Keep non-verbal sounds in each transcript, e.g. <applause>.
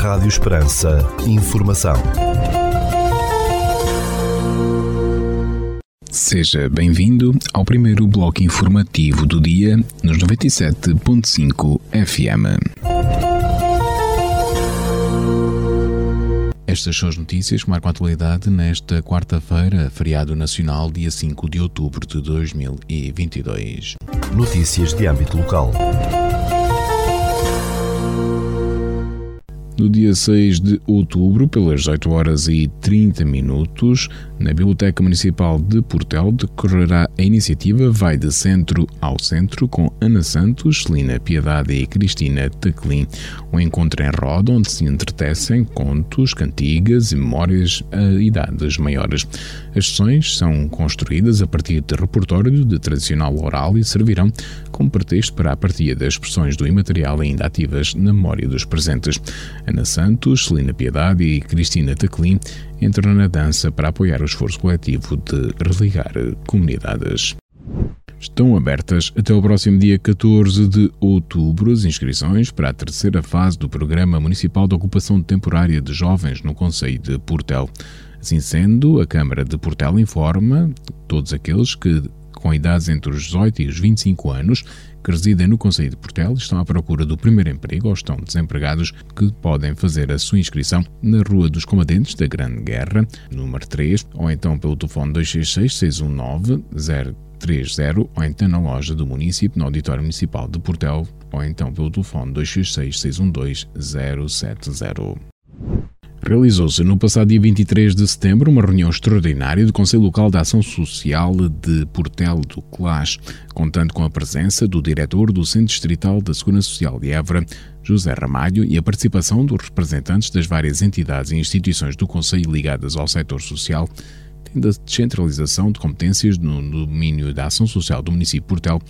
Rádio Esperança. Informação. Seja bem-vindo ao primeiro bloco informativo do dia nos 97.5 FM. Estas são as notícias que marcam a atualidade nesta quarta-feira, feriado nacional, dia 5 de outubro de 2022. Notícias de âmbito local. No dia 6 de outubro, pelas 8 horas e 30 minutos, na Biblioteca Municipal de Portel decorrerá a iniciativa Vai de Centro ao Centro com Ana Santos, Celina Piedade e Cristina Taclin. Um encontro em roda onde se entretecem contos, cantigas e memórias a idades maiores. As sessões são construídas a partir de repertório de tradicional oral e servirão como pretexto para a partilha das expressões do imaterial ainda ativas na memória dos presentes. Ana Santos, Celina Piedade e Cristina Taclin entram na dança para apoiar o esforço coletivo de religar comunidades. Estão abertas até o próximo dia 14 de outubro as inscrições para a terceira fase do Programa Municipal de Ocupação Temporária de Jovens no Conselho de Portel. Assim sendo, a Câmara de Portel informa todos aqueles que, com idades entre os 18 e os 25 anos, que residem no Conselho de Portel estão à procura do primeiro emprego ou estão desempregados que podem fazer a sua inscrição na Rua dos Combatentes da Grande Guerra, número 3, ou então pelo telefone 266 619 030 ou então na loja do município, no Auditório Municipal de Portel, ou então pelo telefone 266 612 070. Realizou-se no passado dia 23 de setembro uma reunião extraordinária do Conselho Local de Ação Social de Portel do Clash, contando com a presença do diretor do Centro Distrital da Segurança Social de Évora, José Ramalho, e a participação dos representantes das várias entidades e instituições do Conselho ligadas ao setor social, tendo a descentralização de competências no domínio da ação social do município Portel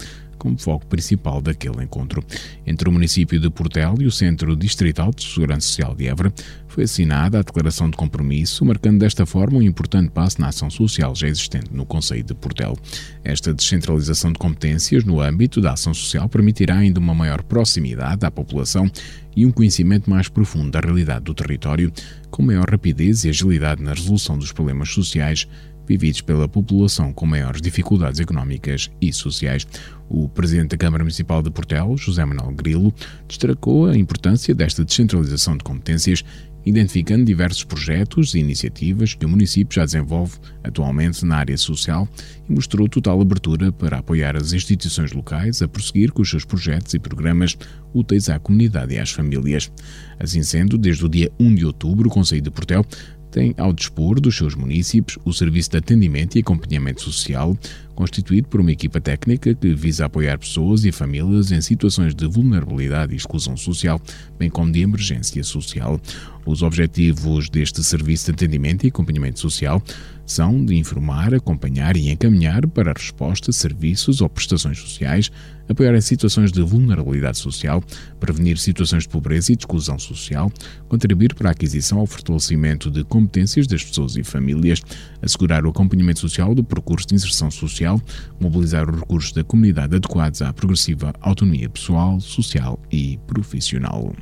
como foco principal daquele encontro. Entre o município de Portel e o Centro Distrital de Segurança Social de Évora, foi assinada a declaração de compromisso, marcando desta forma um importante passo na ação social já existente no Conselho de Portel. Esta descentralização de competências no âmbito da ação social permitirá ainda uma maior proximidade à população e um conhecimento mais profundo da realidade do território, com maior rapidez e agilidade na resolução dos problemas sociais vividos pela população com maiores dificuldades económicas e sociais. O presidente da Câmara Municipal de Portel, José Manuel Grilo, destacou a importância desta descentralização de competências identificando diversos projetos e iniciativas que o município já desenvolve atualmente na área social e mostrou total abertura para apoiar as instituições locais a prosseguir com os seus projetos e programas úteis à comunidade e às famílias. Assim sendo, desde o dia 1 de outubro, o Conselho de Portel tem ao dispor dos seus municípios o Serviço de Atendimento e Acompanhamento Social, constituído por uma equipa técnica que visa apoiar pessoas e famílias em situações de vulnerabilidade e exclusão social, bem como de emergência social. Os objetivos deste Serviço de Atendimento e Acompanhamento Social são de informar, acompanhar e encaminhar para a resposta serviços ou prestações sociais, apoiar em situações de vulnerabilidade social, prevenir situações de pobreza e de exclusão social, contribuir para a aquisição ou fortalecimento de competências das pessoas e famílias, assegurar o acompanhamento social do percurso de inserção social, mobilizar os recursos da comunidade adequados à progressiva autonomia pessoal, social e profissional.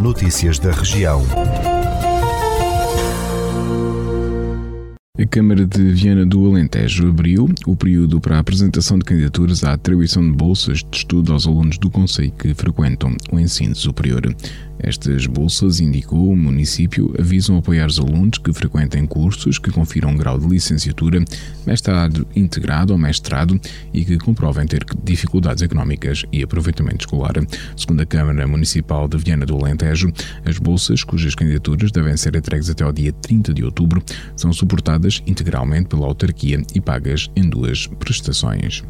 Notícias da região. A Câmara de Viana do Alentejo abriu o período para a apresentação de candidaturas à atribuição de bolsas de estudo aos alunos do Conselho que frequentam o ensino superior. Estas bolsas, indicou o município, avisam apoiar os alunos que frequentem cursos que confiram um grau de licenciatura, mestrado integrado ou mestrado e que comprovem ter dificuldades económicas e aproveitamento escolar. Segundo a Câmara Municipal de Viana do Alentejo, as bolsas, cujas candidaturas devem ser entregues até ao dia 30 de outubro, são suportadas integralmente pela autarquia e pagas em duas prestações.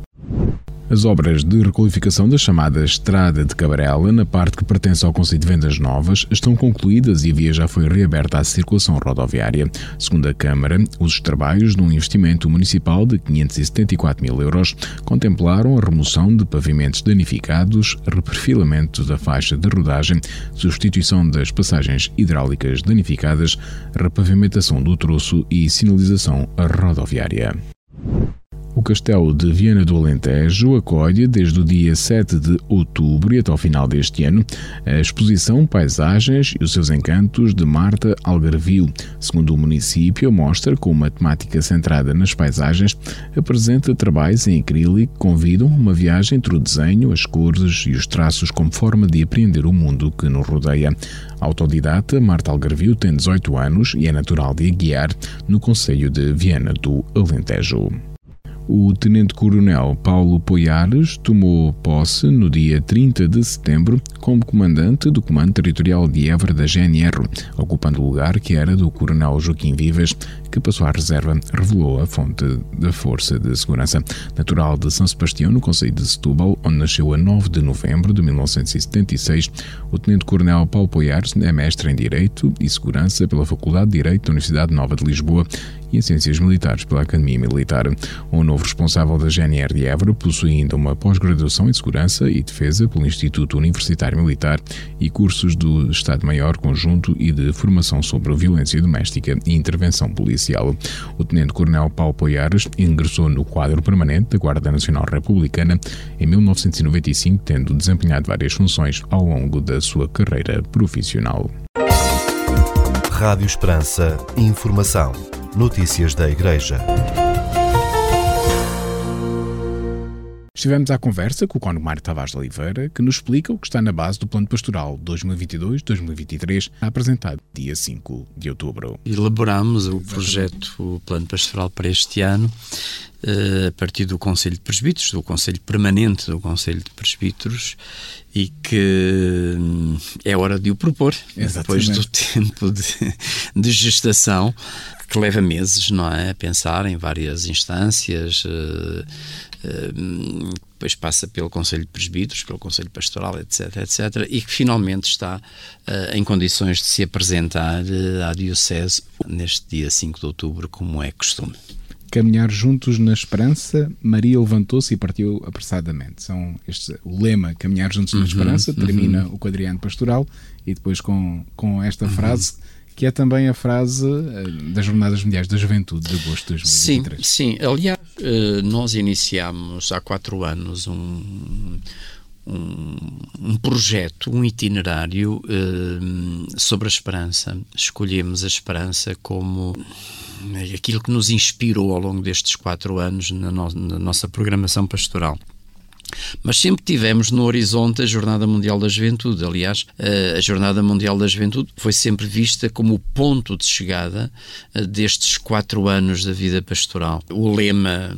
As obras de requalificação da chamada Estrada de Cabarela, na parte que pertence ao Conselho de Vendas Novas, estão concluídas e a via já foi reaberta à circulação rodoviária. Segundo a Câmara, os trabalhos, num investimento municipal de 574 mil euros, contemplaram a remoção de pavimentos danificados, reperfilamento da faixa de rodagem, substituição das passagens hidráulicas danificadas, repavimentação do troço e sinalização rodoviária. O Castelo de Viana do Alentejo acolhe desde o dia 7 de outubro e até ao final deste ano a exposição Paisagens e os seus encantos de Marta Algarvio. Segundo o município, a mostra, com uma temática centrada nas paisagens, apresenta trabalhos em acrílico que convidam uma viagem entre o desenho, as cores e os traços como forma de apreender o mundo que nos rodeia. Autodidata, Marta Algarvio tem 18 anos e é natural de Aguiar, no Conselho de Viana do Alentejo. O tenente-coronel Paulo Poiares tomou posse no dia 30 de setembro como comandante do Comando Territorial de Évora da GNR, ocupando o lugar que era do coronel Joaquim Vivas, que passou à reserva, revelou a fonte da Força de Segurança. Natural de São Sebastião, no Conselho de Setúbal, onde nasceu a 9 de novembro de 1976, o tenente-coronel Paulo Poiares é mestre em Direito e Segurança pela Faculdade de Direito da Universidade Nova de Lisboa e em Ciências Militares pela Academia Militar. O novo responsável da GNR de Évora possui ainda uma pós-graduação em Segurança e Defesa pelo Instituto Universitário Militar e cursos do Estado-Maior Conjunto e de Formação sobre Violência Doméstica e Intervenção Policial. O Tenente-Coronel Paulo Poiares ingressou no quadro permanente da Guarda Nacional Republicana em 1995, tendo desempenhado várias funções ao longo da sua carreira profissional. Rádio Esperança. Informação. Notícias da Igreja. Estivemos à conversa com o Cónigo Mário Tavares de Oliveira, que nos explica o que está na base do Plano Pastoral 2022-2023, apresentado dia 5 de outubro. Elaboramos o projeto, o Plano Pastoral para este ano, eh, a partir do Conselho de Presbíteros, do Conselho Permanente do Conselho de Presbíteros, e que hum, é hora de o propor, Exatamente. depois do <laughs> tempo de, de gestação, que leva meses, não é? A pensar em várias instâncias, uh, depois passa pelo Conselho de Presbíteros, pelo Conselho Pastoral, etc, etc, e que finalmente está uh, em condições de se apresentar à Diocese neste dia 5 de outubro, como é costume. Caminhar juntos na esperança, Maria levantou-se e partiu apressadamente. São este, o lema Caminhar juntos uhum, na esperança, termina uhum. o quadriano pastoral e depois com, com esta uhum. frase que é também a frase eh, das Jornadas Mundiais da Juventude de agosto de 2023. Sim, sim. Aliás, eh, nós iniciámos há quatro anos um, um, um projeto, um itinerário uh, sobre a esperança. Escolhemos a esperança como aquilo que nos inspirou ao longo destes quatro anos na, no, na nossa programação pastoral. Mas sempre tivemos no horizonte a Jornada Mundial da Juventude. Aliás, a Jornada Mundial da Juventude foi sempre vista como o ponto de chegada eh, destes quatro anos da vida pastoral. O lema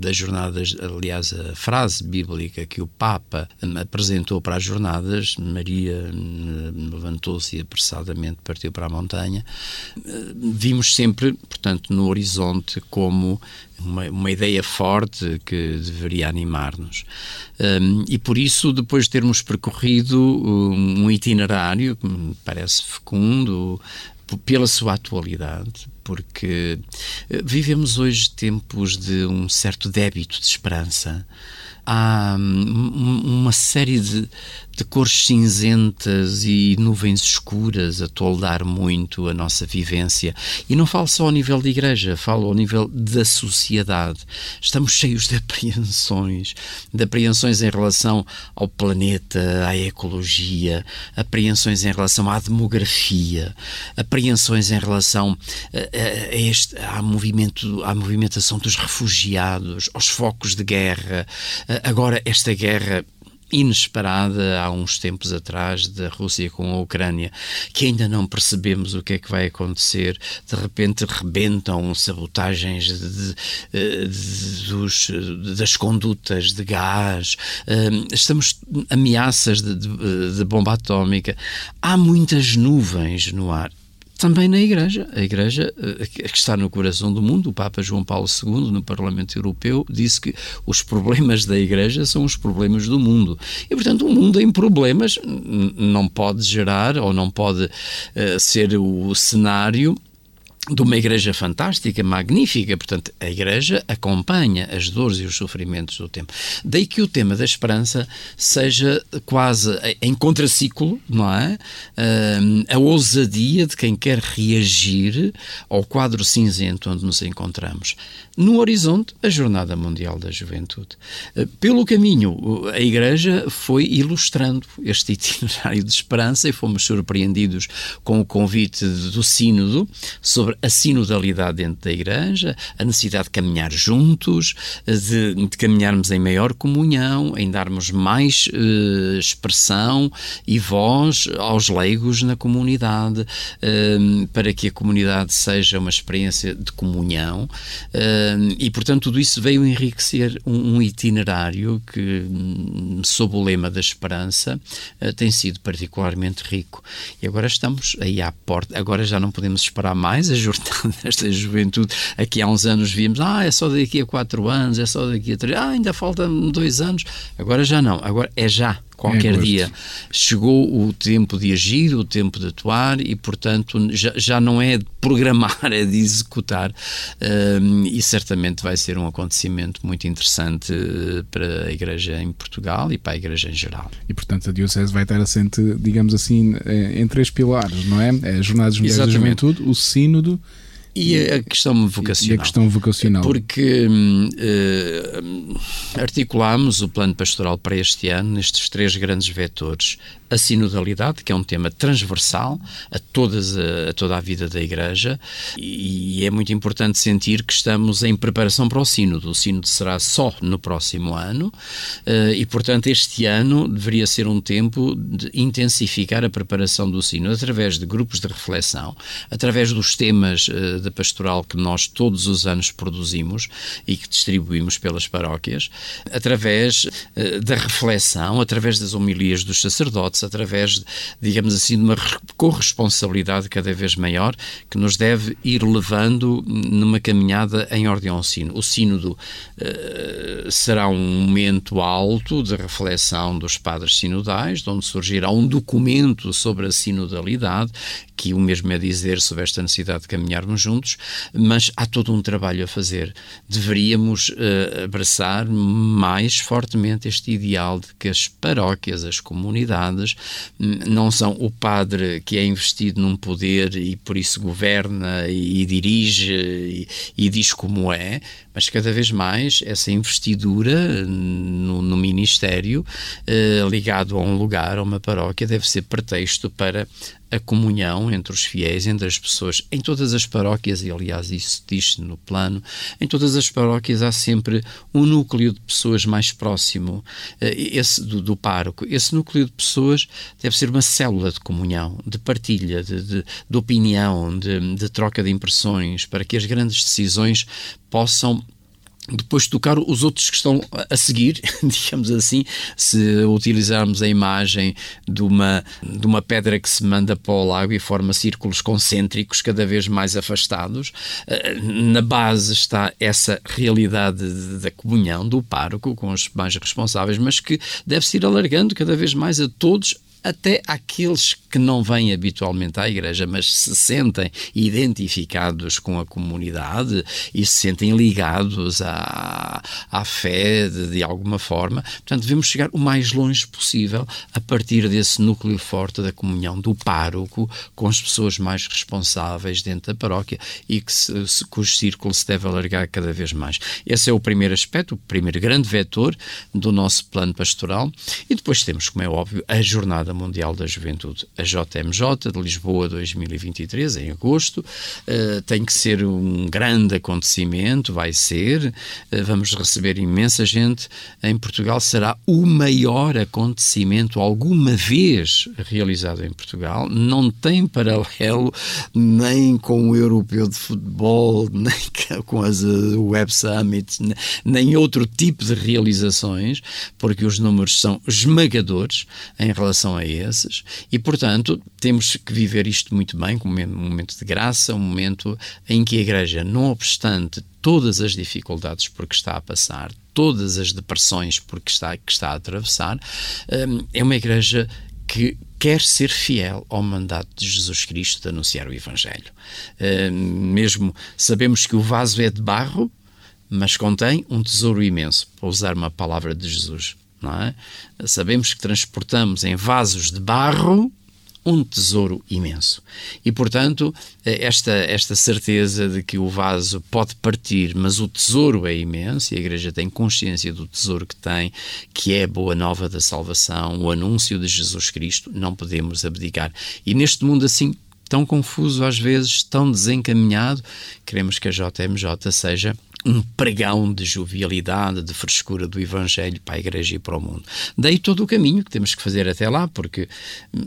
das jornadas, aliás, a frase bíblica que o Papa apresentou para as jornadas, Maria eh, levantou-se e apressadamente partiu para a montanha, eh, vimos sempre, portanto, no horizonte como uma, uma ideia forte que deveria animar-nos. Um, e por isso, depois de termos percorrido um itinerário que me parece fecundo, pela sua atualidade, porque eh, vivemos hoje tempos de um certo débito de esperança. Há hum, uma série de, de cores cinzentas e nuvens escuras a toldar muito a nossa vivência. E não falo só ao nível da igreja, falo ao nível da sociedade. Estamos cheios de apreensões, de apreensões em relação ao planeta, à ecologia, apreensões em relação à demografia, apreensões em relação a, a, este, à, movimento, à movimentação dos refugiados, aos focos de guerra. Agora, esta guerra inesperada há uns tempos atrás da Rússia com a Ucrânia, que ainda não percebemos o que é que vai acontecer. De repente rebentam sabotagens de, de, eh, de, dos, das condutas de gás, eh, estamos ameaças de bomba atómica. Há muitas nuvens no ar também na Igreja. A Igreja, eh, que está no coração do mundo, o Papa João Paulo II, no Parlamento Europeu, disse que os problemas da Igreja são os problemas do mundo. E, portanto, o mundo em problemas não pode gerar ou não pode uh, ser o cenário de uma igreja fantástica, magnífica. Portanto, a igreja acompanha as dores e os sofrimentos do tempo. Daí que o tema da esperança seja quase em contraciclo, não é? A ousadia de quem quer reagir ao quadro cinzento onde nos encontramos. No horizonte, a Jornada Mundial da Juventude. Pelo caminho, a Igreja foi ilustrando este itinerário de esperança e fomos surpreendidos com o convite do Sínodo sobre a sinodalidade dentro da Igreja, a necessidade de caminhar juntos, de, de caminharmos em maior comunhão, em darmos mais eh, expressão e voz aos leigos na comunidade, eh, para que a comunidade seja uma experiência de comunhão. Eh, e, portanto, tudo isso veio enriquecer um, um itinerário que, hum, sob o lema da esperança, tem sido particularmente rico. E agora estamos aí à porta, agora já não podemos esperar mais a jornada <laughs> desta juventude. Aqui há uns anos víamos, ah, é só daqui a quatro anos, é só daqui a três, ah, ainda faltam dois anos. Agora já não, agora é já qualquer é dia. Chegou o tempo de agir, o tempo de atuar e, portanto, já, já não é de programar, <laughs> é de executar. Um, e certamente vai ser um acontecimento muito interessante eh, para a Igreja em Portugal e para a Igreja em geral. E, portanto, a Diocese vai estar assente, digamos assim, eh, em três pilares, não é? é Jornadas Mundiais da Juventude, o Sínodo e a questão vocacional. E a questão vocacional. Porque uh, articulámos o plano pastoral para este ano nestes três grandes vetores a sinodalidade, que é um tema transversal a, todas a, a, toda a vida da Igreja, e é muito importante sentir que estamos em preparação para o sínodo. O sínodo será só no próximo ano, uh, e portanto este ano deveria ser um tempo de intensificar a preparação do sínodo através de grupos de reflexão, através dos temas uh, pastoral que nós todos os anos produzimos e que distribuímos pelas paróquias, através uh, da reflexão, através das homilias dos sacerdotes através, digamos assim, de uma corresponsabilidade cada vez maior que nos deve ir levando numa caminhada em ordem ao sino. O sínodo uh, será um momento alto de reflexão dos padres sinodais, de onde surgirá um documento sobre a sinodalidade, que o mesmo é dizer sobre esta necessidade de caminharmos juntos, mas há todo um trabalho a fazer. Deveríamos uh, abraçar mais fortemente este ideal de que as paróquias, as comunidades, não são o padre que é investido num poder e por isso governa e, dirige e, e diz como é, mas cada vez mais essa investidura no, no ministério, eh, ligado a um lugar, a uma paróquia, deve ser pretexto para a comunhão entre os fiéis, entre as pessoas, em todas as paróquias, e aliás isso diz no plano, em todas as paróquias há sempre um núcleo de pessoas mais próximo, eh, esse do, do pároco. Esse núcleo de pessoas deve ser uma célula de comunhão, de partilha, de, de, de opinião, de, de troca de impressões, para que as grandes decisões possam depois tocar os outros que estão a seguir, <laughs> digamos assim, se utilizarmos a imagem de uma, de uma pedra que se manda para o lago e forma círculos concêntricos cada vez mais afastados, eh, na base está essa realidade da comunhão do pároco com os mais responsáveis, mas que deve-se ir alargando cada vez mais a todos até àqueles que não vêm habitualmente à igreja, mas se sentem identificados com a comunidade e se sentem ligados à, à fé de, de alguma forma. Portanto, devemos chegar o mais longe possível a partir desse núcleo forte da comunhão do pároco com as pessoas mais responsáveis dentro da paróquia e que se, se, cujo círculo se deve alargar cada vez mais. Esse é o primeiro aspecto, o primeiro grande vetor do nosso plano pastoral. E depois temos, como é óbvio, a jornada Mundial da Juventude, a JMJ de Lisboa 2023, em agosto. Uh, tem que ser um grande acontecimento, vai ser. Uh, vamos receber imensa gente em Portugal. Será o maior acontecimento alguma vez realizado em Portugal. Não tem paralelo nem com o Europeu de Futebol, <laughs> nem com as Web Summits, nem outro tipo de realizações, porque os números são esmagadores em relação a esses, e portanto temos que viver isto muito bem, como um momento de graça, um momento em que a Igreja, não obstante todas as dificuldades por que está a passar, todas as depressões por que está, que está a atravessar, hum, é uma Igreja que quer ser fiel ao mandato de Jesus Cristo de anunciar o Evangelho. Uh, mesmo sabemos que o vaso é de barro, mas contém um tesouro imenso, para usar uma palavra de Jesus. É? Sabemos que transportamos em vasos de barro um tesouro imenso. E, portanto, esta, esta certeza de que o vaso pode partir, mas o tesouro é imenso, e a Igreja tem consciência do tesouro que tem, que é a boa nova da salvação, o anúncio de Jesus Cristo, não podemos abdicar. E neste mundo assim tão confuso às vezes, tão desencaminhado, queremos que a JMJ seja um pregão de jovialidade, de frescura do Evangelho para a Igreja e para o mundo. Daí todo o caminho que temos que fazer até lá, porque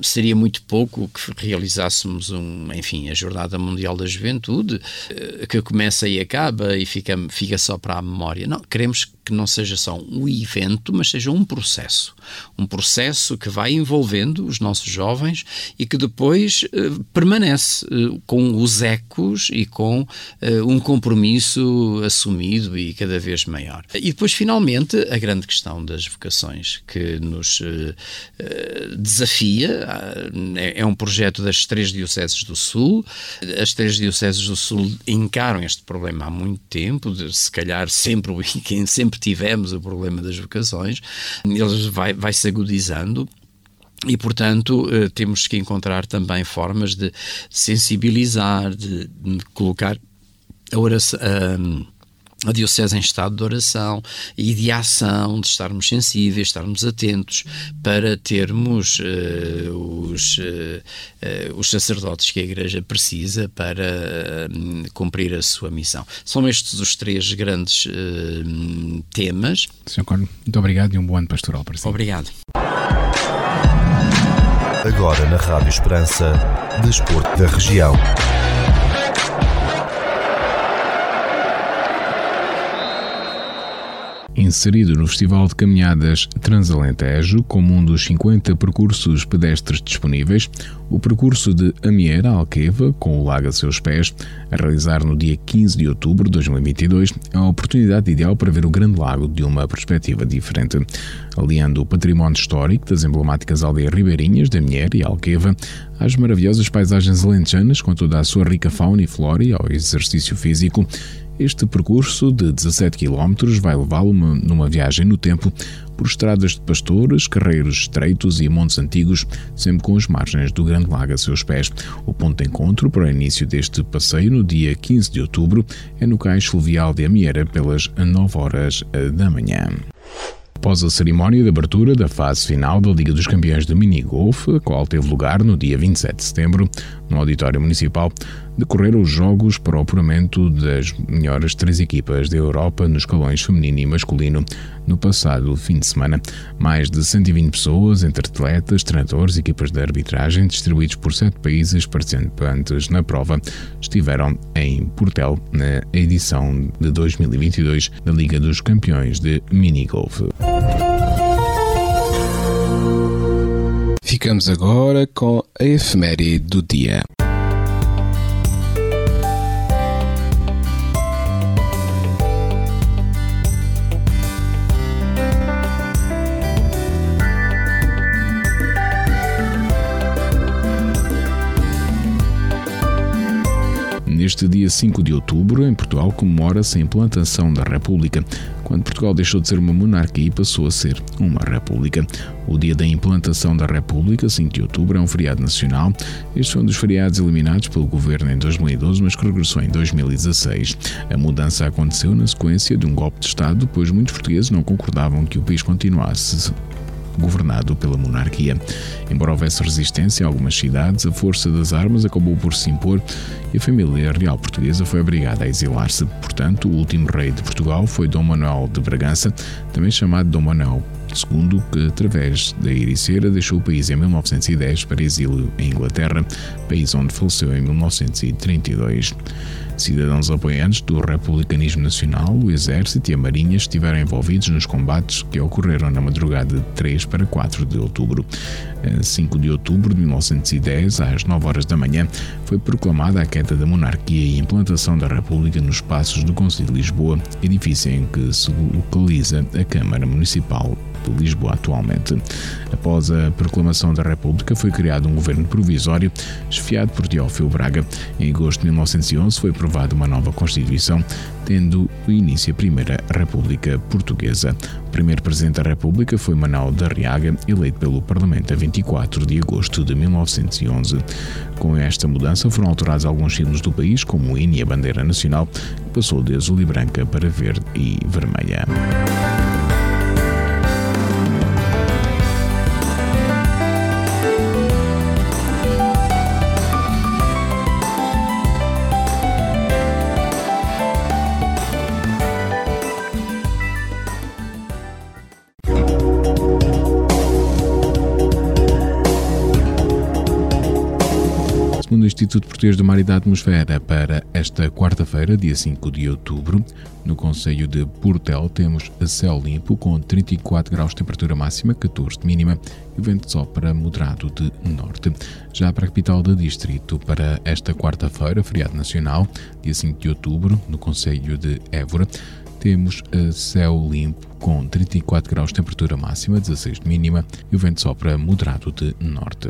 seria muito pouco que realizássemos um, enfim, a Jornada Mundial da Juventude, eh, que começa e acaba e fica, fica só para a memória. Não, queremos que não seja só um evento, mas seja um processo. Um processo que vai envolvendo os nossos jovens e que depois eh, permanece eh, com os ecos e com eh, um compromisso assumido e cada vez maior. E depois, finalmente, a grande questão das vocações que nos eh, desafia. É, é um projeto das três dioceses do Sul. As três dioceses do Sul encaram este problema há muito tempo, de, se calhar sempre, <laughs> sempre tivemos o problema das vocações, ele vai, vai se agudizando. E, portanto, eh, temos que encontrar também formas de sensibilizar, de colocar a oração. A Diocese em estado de oração e de ação, de estarmos sensíveis, estarmos atentos para termos uh, os, uh, uh, os sacerdotes que a Igreja precisa para cumprir a sua missão. São estes os três grandes temas. Sr. Corno, muito obrigado e um bom ano pastoral para si. Obrigado. Agora na Rádio Esperança, Desporto da Região. Inserido no Festival de Caminhadas Transalentejo como um dos 50 percursos pedestres disponíveis, o percurso de Amiera Alqueva, com o lago a seus pés, a realizar no dia 15 de outubro de 2022, é a oportunidade ideal para ver o Grande Lago de uma perspectiva diferente, aliando o património histórico das emblemáticas aldeias ribeirinhas de Amiera e Alqueva às maravilhosas paisagens alentejanas com toda a sua rica fauna e flora e ao exercício físico este percurso de 17 km vai levá-lo numa viagem no tempo por estradas de pastores, carreiros estreitos e montes antigos, sempre com as margens do Grande Lago a seus pés. O ponto de encontro para o início deste passeio, no dia 15 de outubro, é no cais fluvial de Amiera, pelas 9 horas da manhã. Após a cerimónia de abertura da fase final da Liga dos Campeões de Mini Golf, a qual teve lugar no dia 27 de setembro, no Auditório Municipal, decorreram os jogos para o apuramento das melhores três equipas da Europa nos escalões feminino e masculino no passado fim de semana. Mais de 120 pessoas, entre atletas, treinadores equipas de arbitragem, distribuídos por sete países participantes na prova, estiveram em Portel na edição de 2022 da Liga dos Campeões de Minigolf. Ficamos agora com a efeméride do dia. Neste dia 5 de outubro, em Portugal, comemora-se a implantação da República, quando Portugal deixou de ser uma monarquia e passou a ser uma república. O dia da implantação da República, 5 de outubro, é um feriado nacional. Este foi um dos feriados eliminados pelo governo em 2012, mas que regressou em 2016. A mudança aconteceu na sequência de um golpe de Estado, pois muitos portugueses não concordavam que o país continuasse governado pela monarquia. Embora houvesse resistência em algumas cidades, a força das armas acabou por se impor e a família real portuguesa foi obrigada a exilar-se. Portanto, o último rei de Portugal foi Dom Manuel de Bragança, também chamado Dom Manuel II, que, através da Ericeira, deixou o país em 1910 para exílio em Inglaterra, país onde faleceu em 1932. Cidadãos apoiantes do Republicanismo Nacional, o Exército e a Marinha estiveram envolvidos nos combates que ocorreram na madrugada de 3 para 4 de outubro. 5 de outubro de 1910, às 9 horas da manhã, foi proclamada a queda da monarquia e implantação da República nos passos do Conselho de Lisboa, edifício em que se localiza a Câmara Municipal de Lisboa atualmente. Após a proclamação da República, foi criado um governo provisório, esfiado por Teófilo Braga. Em agosto de 1911 foi aprovada uma nova Constituição, tendo início a Primeira República Portuguesa. O primeiro Presidente da República foi Manuel da Riaga, eleito pelo Parlamento a 24 de agosto de 1911. Com esta mudança foram alterados alguns símbolos do país, como o hino e a bandeira nacional, que passou de azul e branca para verde e vermelha. Instituto Português do Mar e da Atmosfera, para esta quarta-feira, dia 5 de outubro, no Conselho de Portel, temos a céu limpo com 34 graus de temperatura máxima, 14 de mínima e o vento sopra moderado de norte. Já para a capital do distrito, para esta quarta-feira, feriado nacional, dia 5 de outubro, no Conselho de Évora, temos a céu limpo com 34 graus de temperatura máxima, 16 de mínima e o vento sopra moderado de norte.